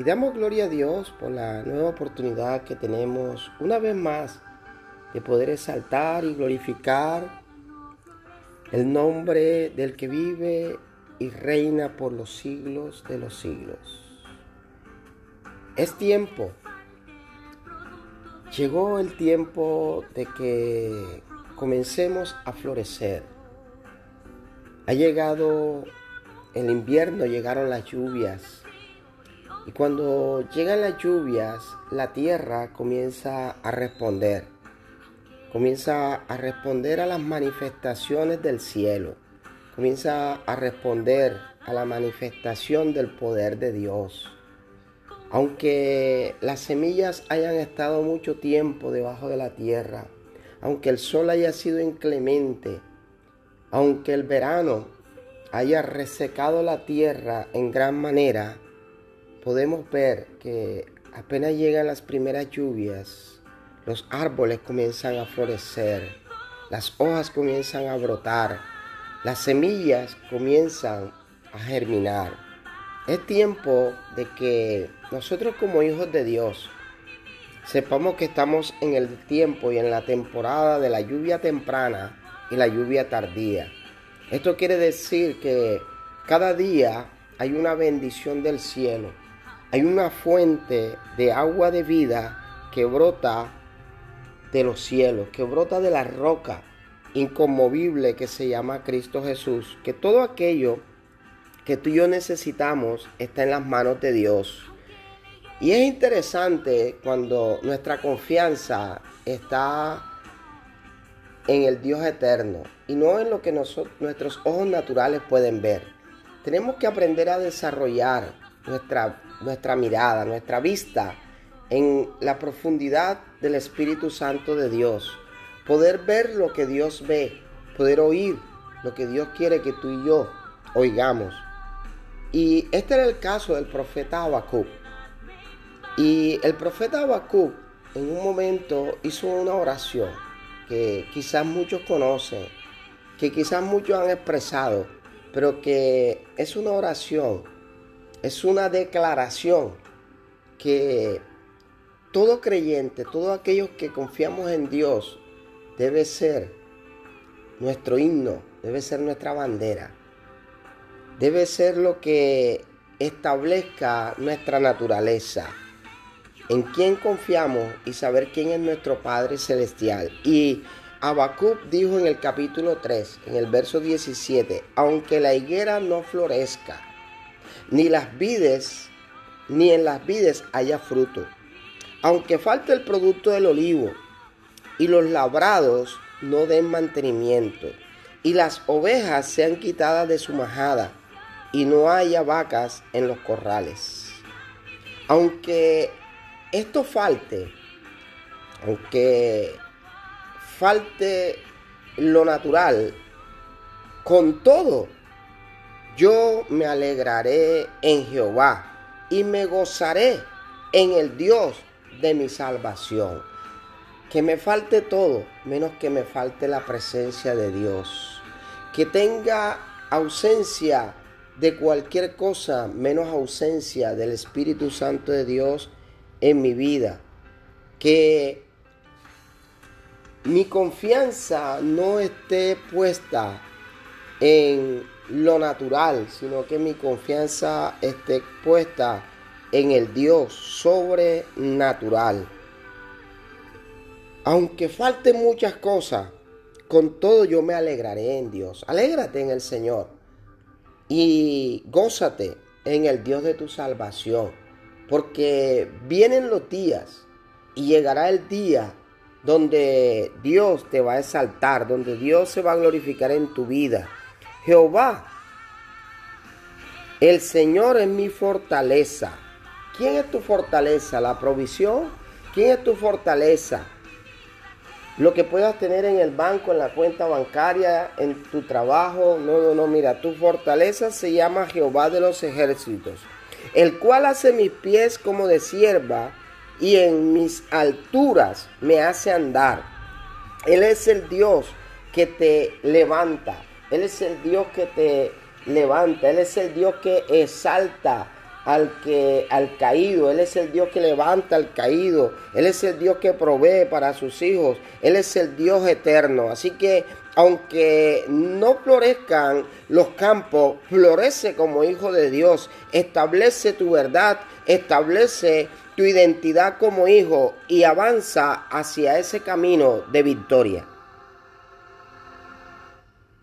Y damos gloria a Dios por la nueva oportunidad que tenemos una vez más de poder exaltar y glorificar el nombre del que vive y reina por los siglos de los siglos. Es tiempo. Llegó el tiempo de que comencemos a florecer. Ha llegado el invierno, llegaron las lluvias. Y cuando llegan las lluvias, la tierra comienza a responder. Comienza a responder a las manifestaciones del cielo. Comienza a responder a la manifestación del poder de Dios. Aunque las semillas hayan estado mucho tiempo debajo de la tierra, aunque el sol haya sido inclemente, aunque el verano haya resecado la tierra en gran manera, podemos ver que apenas llegan las primeras lluvias, los árboles comienzan a florecer, las hojas comienzan a brotar, las semillas comienzan a germinar. Es tiempo de que nosotros como hijos de Dios sepamos que estamos en el tiempo y en la temporada de la lluvia temprana y la lluvia tardía. Esto quiere decir que cada día hay una bendición del cielo, hay una fuente de agua de vida que brota de los cielos, que brota de la roca inconmovible que se llama Cristo Jesús, que todo aquello que tú y yo necesitamos está en las manos de Dios. Y es interesante cuando nuestra confianza está en el Dios eterno y no en lo que nuestros ojos naturales pueden ver. Tenemos que aprender a desarrollar nuestra, nuestra mirada, nuestra vista en la profundidad del Espíritu Santo de Dios. Poder ver lo que Dios ve, poder oír lo que Dios quiere que tú y yo oigamos. Y este era el caso del profeta Habacuc. Y el profeta Habacuc en un momento hizo una oración que quizás muchos conocen, que quizás muchos han expresado, pero que es una oración, es una declaración que todo creyente, todos aquellos que confiamos en Dios, debe ser nuestro himno, debe ser nuestra bandera, debe ser lo que establezca nuestra naturaleza en quién confiamos y saber quién es nuestro Padre Celestial. Y Habacuc dijo en el capítulo 3, en el verso 17, aunque la higuera no florezca, ni las vides, ni en las vides haya fruto, aunque falte el producto del olivo, y los labrados no den mantenimiento, y las ovejas sean quitadas de su majada, y no haya vacas en los corrales. Aunque esto falte, aunque falte lo natural, con todo, yo me alegraré en Jehová y me gozaré en el Dios de mi salvación. Que me falte todo, menos que me falte la presencia de Dios. Que tenga ausencia de cualquier cosa, menos ausencia del Espíritu Santo de Dios en mi vida. Que mi confianza no esté puesta en lo natural, sino que mi confianza esté puesta en el Dios sobrenatural. Aunque falten muchas cosas, con todo yo me alegraré en Dios. Alégrate en el Señor y gózate en el Dios de tu salvación. Porque vienen los días y llegará el día donde Dios te va a exaltar, donde Dios se va a glorificar en tu vida. Jehová, el Señor es mi fortaleza. ¿Quién es tu fortaleza? ¿La provisión? ¿Quién es tu fortaleza? lo que puedas tener en el banco, en la cuenta bancaria, en tu trabajo. No, no, no, mira, tu fortaleza se llama Jehová de los ejércitos, el cual hace mis pies como de sierva y en mis alturas me hace andar. Él es el Dios que te levanta. Él es el Dios que te levanta. Él es el Dios que exalta al que al caído, él es el Dios que levanta al caído, él es el Dios que provee para sus hijos, él es el Dios eterno. Así que aunque no florezcan los campos, florece como hijo de Dios, establece tu verdad, establece tu identidad como hijo y avanza hacia ese camino de victoria.